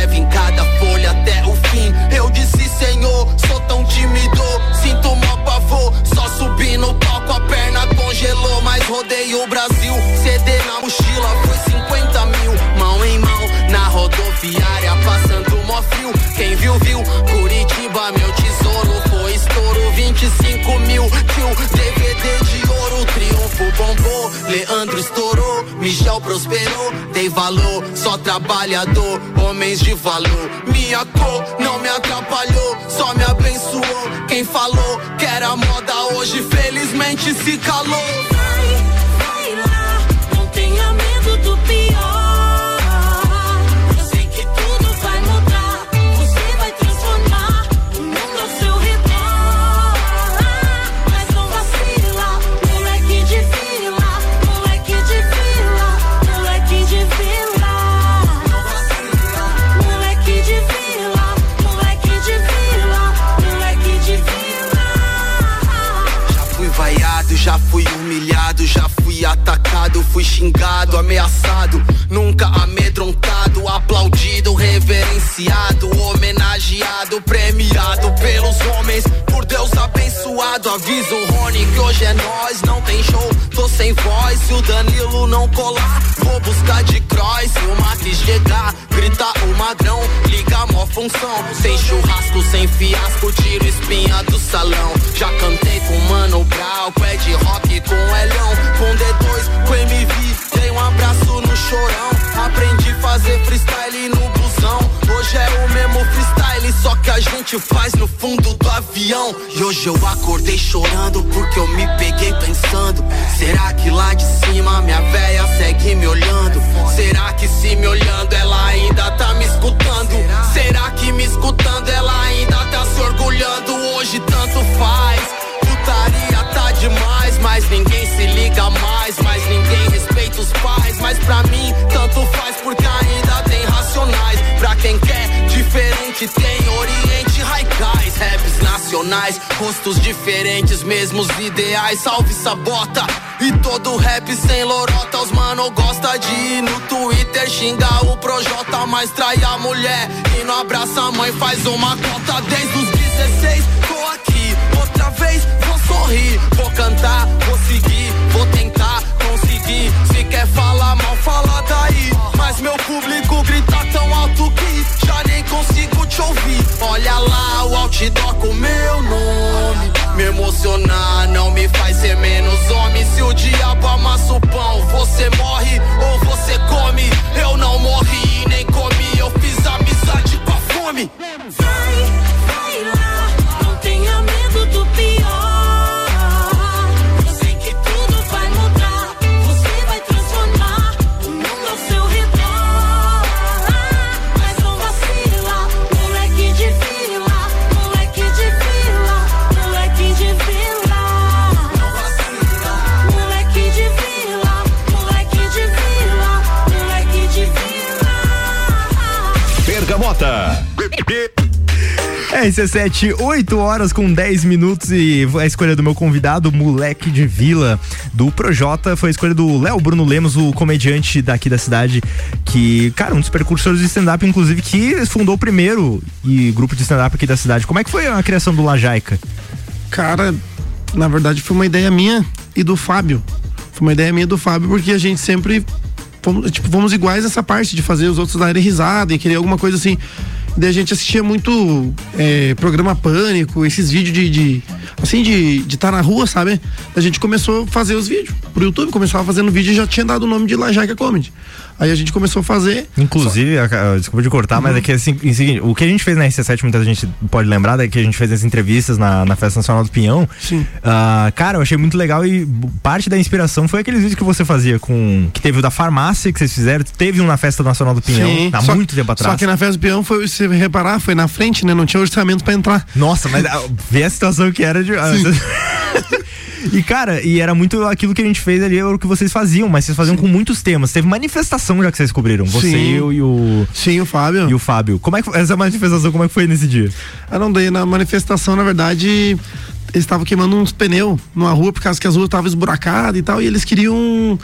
Senhor, sou tão tímido, sinto mó pavor. Só subi no palco, a perna congelou, mas rodei o Brasil. CD na mochila foi 50 mil, mão em mão, na rodoviária, passando mó frio. Quem viu, viu, Curitiba, meu tesouro foi estouro, 25 mil, tio, DVD de ouro, triunfo bombou, Leandro estourou, Michel prosperou, dei valor, só trabalhador, homens de valor. Minha cor não me atrapalhou, só me abençoou. Quem falou que era moda hoje, felizmente se calou. Já fui humilhado, já fui atacado, fui xingado, ameaçado, nunca amedrontado, aplaudido, reverenciado, homenageado, premiado pelos homens, por Deus abençoado. Aviso o Rony que hoje é nós, não tem show, tô sem voz. Se o Danilo não colar, vou buscar de cross. Se função. Sem churrasco, sem fiasco, tiro espinha do salão. Já cantei com Mano Brown, com Ed Rock, com Elhão, com D2, com MV. Dei um abraço no chorão, aprendi a fazer freestyle no busão. Hoje é o mesmo freestyle, só que a gente faz no fundo do avião. E hoje eu acordei chorando porque eu me peguei pensando: será que lá de cima minha véia segue me olhando? Será que se me olhando ela escutando ela ainda tá se orgulhando? Hoje tanto faz. Putaria tá demais, mas ninguém se liga mais, mas ninguém respeita os pais. Mas pra mim, tanto faz porque ainda tem racionais. Pra quem quer tem Oriente Raikais, raps nacionais, rostos diferentes, mesmos ideais. Salve sabota! E todo rap sem lorota, os mano gosta de ir no Twitter xingar o Projota, mas trai a mulher e não abraça a mãe, faz uma cota desde os 16. Tô aqui, outra vez vou sorrir, vou cantar, vou seguir, vou tentar conseguir. Se quer falar mal, fala daí. Mas meu público grita Olha lá o outdoor com meu nome. Me emocionar não me faz ser menos homem. Se o diabo amassa o pão, você morre RC7, 8 horas com 10 minutos e a escolha do meu convidado, moleque de vila, do Projota, foi a escolha do Léo Bruno Lemos, o comediante daqui da cidade, que, cara, um dos precursores de stand-up, inclusive, que fundou o primeiro e grupo de stand-up aqui da cidade. Como é que foi a criação do Lajaica? Cara, na verdade foi uma ideia minha e do Fábio. Foi uma ideia minha e do Fábio, porque a gente sempre fomos, tipo, fomos iguais nessa parte de fazer os outros darem risada e querer alguma coisa assim. Daí a gente assistia muito é, programa Pânico, esses vídeos de, de assim, de estar na rua, sabe? A gente começou a fazer os vídeos pro YouTube, começava fazendo vídeo e já tinha dado o nome de Lajaca Comedy. Aí a gente começou a fazer. Inclusive, a- desculpa de cortar, mas é que assim, em seguinte, o que a gente fez na RC7, muita gente pode lembrar, é que a gente fez as entrevistas na, na Festa Nacional do Pinhão. Sim. Ah, cara, eu achei muito legal e parte da inspiração foi aqueles vídeos que você fazia com. Que teve o da farmácia que vocês fizeram, teve um na Festa Nacional do Pinhão, há Só- muito tempo atrás. Só que na festa do peão foi, se você reparar, foi na frente, né? Não tinha orçamento pra entrar. Nossa, mas ah, vê a situação que era de. <laughs> <laughs> E, cara, e era muito aquilo que a gente fez ali, era o que vocês faziam, mas vocês faziam com muitos temas. Teve manifestação já que vocês cobriram. Você, Sim. eu e o. Sim, o Fábio. E o Fábio. Como é que essa manifestação, como é que foi nesse dia? Ah, não, daí na manifestação, na verdade, eles estavam queimando uns pneus numa rua por causa que as ruas estavam esburacadas e tal, e eles queriam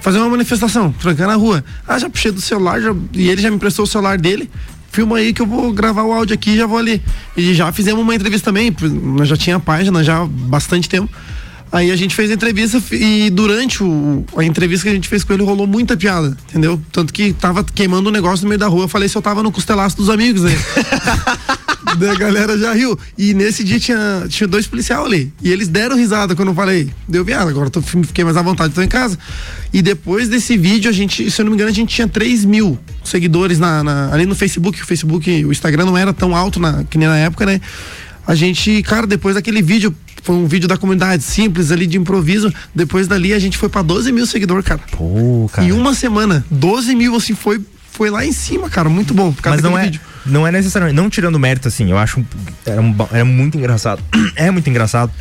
fazer uma manifestação, trancando a rua. Ah, já puxei do celular, já- e ele já me emprestou o celular dele. Filma aí que eu vou gravar o áudio aqui e já vou ali. E já fizemos uma entrevista também, nós já tinha página já há bastante tempo. Aí a gente fez a entrevista e durante o, a entrevista que a gente fez com ele rolou muita piada, entendeu? Tanto que tava queimando um negócio no meio da rua. Eu falei se eu tava no costelaço dos amigos, né? <laughs> Daí a galera já riu. E nesse dia tinha, tinha dois policiais ali. E eles deram risada quando eu falei. Deu piada, agora eu tô, fiquei mais à vontade, tô em casa. E depois desse vídeo, a gente, se eu não me engano, a gente tinha 3 mil seguidores na, na- ali no Facebook. O Facebook, o Instagram não era tão alto na, que nem na época, né? A gente, cara, depois daquele vídeo, foi um vídeo da comunidade simples ali de improviso. Depois dali a gente foi pra 12 mil seguidores, cara. Pô, cara. Em uma semana, 12 mil, assim, foi, foi lá em cima, cara. Muito bom. Por causa Mas não é, vídeo. não é necessariamente, não tirando mérito, assim, eu acho era, um era muito engraçado. <clears throat> É muito engraçado.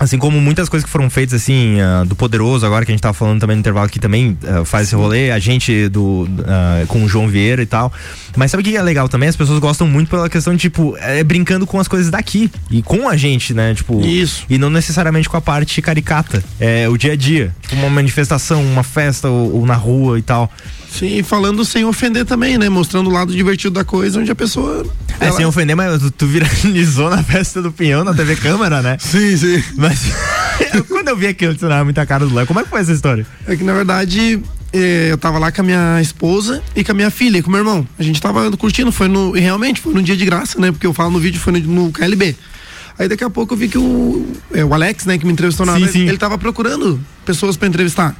Assim como muitas coisas que foram feitas, assim, ah, do Poderoso, agora que a gente tava falando também no intervalo que também ah, faz esse rolê, a gente do, ah, com o João Vieira e tal. Mas sabe o que é legal também? As pessoas gostam muito pela questão de, tipo, é, brincando com as coisas daqui e com a gente, né? Tipo, Isso. E não necessariamente com a parte caricata. É o dia a dia. Tipo, uma manifestação, uma festa ou, ou na rua e tal. Sim, e falando sem ofender também, né? Mostrando o lado divertido da coisa, onde a pessoa. É, ela- sem ofender, mas tu, tu viralizou na festa do Pinhão na TV Câmara, né? <laughs> Sim, sim. Mas <laughs> eu- quando eu vi aquilo, tu não muita cara do Léo. Como é que foi essa história? É que na verdade eh, eu tava lá com a minha esposa e com a minha filha e com o meu irmão. A gente tava curtindo, foi no. E realmente foi num dia de graça, né? Porque eu falo no vídeo, foi no, no KLB. Aí daqui a pouco eu vi que o, é, o Alex, né, que me entrevistou na Sim, vez, sim. ele tava procurando pessoas pra entrevistar.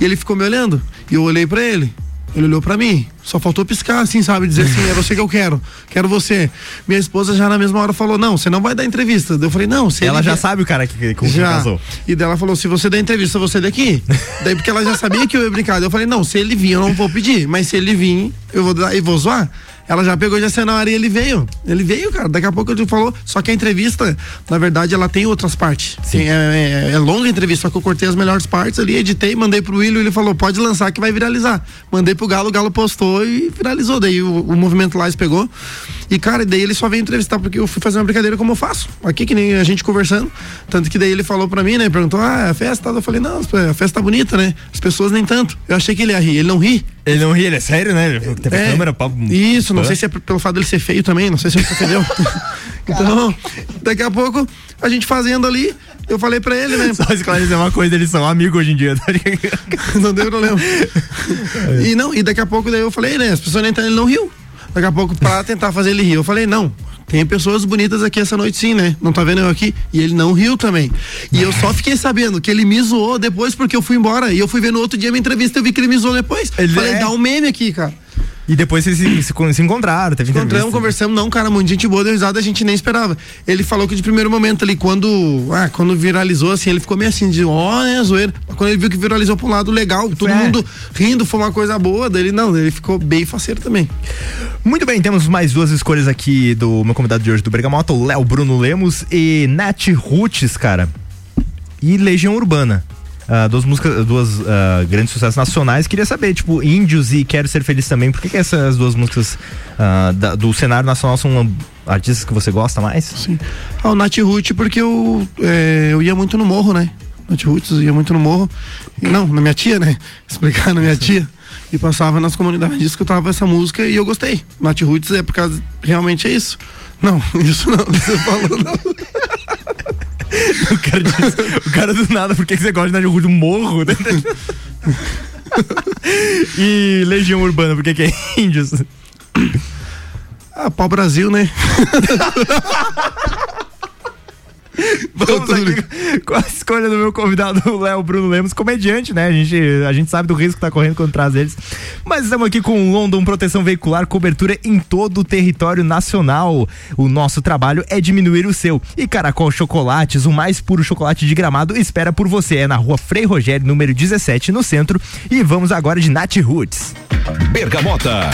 E ele ficou me olhando. E eu olhei pra ele. Ele olhou pra mim. Só faltou piscar, assim, sabe? Dizer assim, é você que eu quero. Quero você. Minha esposa já na mesma hora falou, não, você não vai dar entrevista. Eu falei, não, se Ela já vier- sabe o cara que, com já. casou. E dela falou: se você der entrevista, você daqui. Daí porque ela já sabia que eu ia brincar. Eu falei: não, se ele vir, eu não vou pedir. Mas se ele vir, eu vou dar e vou zoar. Ela já pegou já hora e ele veio. Ele veio, cara. Daqui a pouco ele falou. Só que a entrevista, na verdade, ela tem outras partes. Tem, é, é- é longa a entrevista, só que eu cortei as melhores partes ali, editei, mandei pro William ele falou: pode lançar que vai viralizar. Mandei pro Galo, o Galo postou e viralizou. Daí o, o movimento lá pegou. E, cara, daí ele só veio entrevistar porque eu fui fazer uma brincadeira como eu faço. Aqui, que nem a gente conversando. Tanto que daí ele falou pra mim, né? Perguntou, ah, a festa? Eu falei, não, a festa tá bonita, né? As pessoas nem tanto. Eu achei que ele ia rir. Ele não ri. Ele não ri, ele é sério, né? TV É, câmera, papo. Isso, não Hã? sei se é pelo fato dele ser feio também, não sei se ele se ofendeu. <laughs> então, daqui a pouco, a gente fazendo ali, eu falei pra ele, né? Só esclarecer uma coisa, eles são amigos hoje em dia, tá ligado? <laughs> não deu problema. E não, e daqui a pouco daí eu falei, né? As pessoas nem entendem, ele não riu. Daqui a pouco, pra tentar fazer ele rir, eu falei, não. Tem pessoas bonitas aqui essa noite sim, né? Não tá vendo eu aqui? E ele não riu também. E eu só fiquei sabendo que ele me zoou depois porque eu fui embora. E eu fui ver no outro dia minha entrevista e eu vi que ele me zoou depois. Falei, é- dá um meme aqui, cara. E depois vocês se, se, se encontraram, teve Encontramos, conversamos, não, cara, muito gente boa, deu risada, a gente nem esperava. Ele falou que de primeiro momento ali, quando, ah, quando viralizou, assim, ele ficou meio assim, de ó, né, zoeira. Mas quando ele viu que viralizou pro lado legal, todo É. mundo rindo, foi uma coisa boa, dele não, ele ficou bem faceiro também. Muito bem, temos mais duas escolhas aqui do meu convidado de hoje do Bergamota, o Léo Bruno Lemos e Nath Roots, cara. E Legião Urbana. Ah, duas músicas, duas ah, grandes sucessos nacionais. Queria saber, tipo, Índios e Quero Ser Feliz também. Por que, que essas duas músicas ah, da- do cenário nacional são artistas que você gosta mais? Sim. Ah, o Nath Ruth, porque eu, é, eu ia muito no morro, né? Nath eu ia muito no morro. Não, na minha tia, né? <laughs> Explicar na minha tia. E passava nas comunidades, escutava essa música e eu gostei. Nath Roots é por causa. Realmente é isso. Não, <laughs> isso não, você falou não. <laughs> <laughs> o, cara diz, o cara do nada, por que você gosta de Nádia Rude? Um morro, né? <laughs> e Legião Urbana, por que, que é índios? Ah, pau Brasil, né? <laughs> <laughs> Vamos aqui com a escolha do meu convidado, o Léo Bruno Lemos, comediante, né? A gente, a gente sabe do risco que tá correndo quando traz eles. Mas estamos aqui com o London Proteção Veicular, cobertura em todo o território nacional. O nosso trabalho é diminuir o seu. E Caracol Chocolates, o mais puro chocolate de gramado, espera por você. É na rua Frei Rogério, número 17, no centro. E vamos agora de Nat Roots. Bergamota.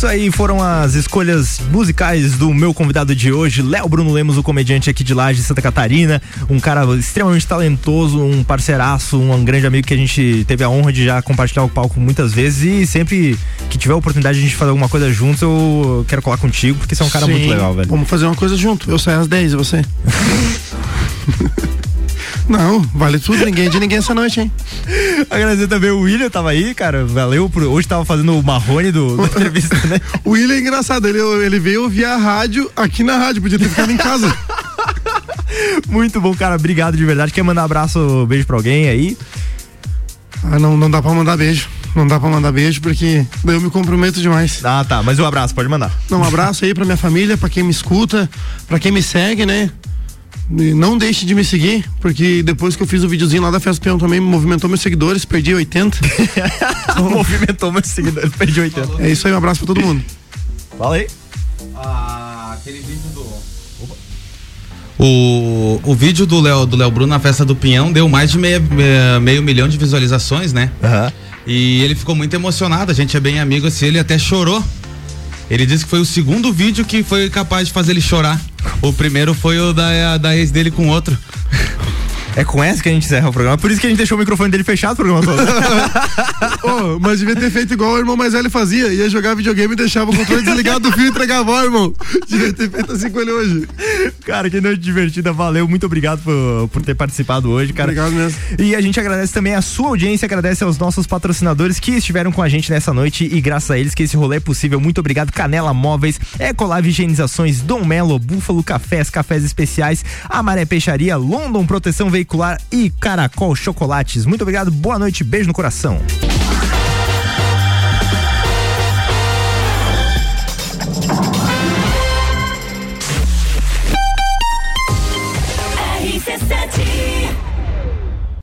Isso aí, foram as escolhas musicais do meu convidado de hoje, Léo Bruno Lemos, o comediante aqui de Laje, Santa Catarina, um cara extremamente talentoso, um parceiraço, um grande amigo que a gente teve a honra de já compartilhar o palco muitas vezes e sempre que tiver a oportunidade de a gente fazer alguma coisa juntos, eu quero colar contigo, porque você é um cara Sim, muito legal, velho. Vamos fazer uma coisa junto. Eu saio às 10 e você? <laughs> Não, vale tudo, ninguém é de ninguém essa noite, hein? <laughs> Agradecer também o William, tava aí, cara, valeu, por, hoje tava fazendo o Marrone do, da entrevista, né? <laughs> O William é engraçado, ele, ele veio ouvir a rádio aqui na rádio, podia ter ficado em casa. <laughs> Muito bom, cara, obrigado de verdade. Quer mandar um abraço, beijo pra alguém aí? Ah, não, não dá pra mandar beijo. Não dá pra mandar beijo porque eu me comprometo demais. Ah, tá, mas o abraço, pode mandar. Não, um abraço aí pra minha família, pra quem me escuta, pra quem me segue, né? E não deixe de me seguir, porque depois que eu fiz o videozinho lá da Festa Peão também movimentou meus seguidores, perdi 80. <laughs> Movimentou meus seguidores, perdi 80. É isso aí, um abraço pra todo mundo. Fala aí. Ah, aquele vídeo do. O, o vídeo do Léo do Léo Bruno na festa do Pinhão deu mais de meia, meia- meio milhão de visualizações, né? E ele ficou muito emocionado, a gente é bem amigo assim, ele até chorou. Ele disse que foi o segundo vídeo que foi capaz de fazer ele chorar. O primeiro foi o da, da ex dele com outro. É com essa que a gente encerra o programa. Por isso que a gente deixou o microfone dele fechado o programa todo. <laughs> Ô, mas devia ter feito igual o irmão mais velho fazia. Ia jogar videogame e deixava o controle desligado do fio e entregava, ó, irmão. Devia ter feito assim com ele hoje. Cara, que noite divertida, valeu, muito obrigado por, por ter participado hoje, cara. Obrigado mesmo. E a gente agradece também a sua audiência, agradece aos nossos patrocinadores que estiveram com a gente nessa noite e graças a eles que esse rolê é possível. Muito obrigado, Canela Móveis, Ecolave Higienizações, Dom Melo, Búfalo Cafés, Cafés Especiais, Amaré Peixaria, London Proteção Veicular e Caracol Chocolates. Muito obrigado, boa noite, beijo no coração.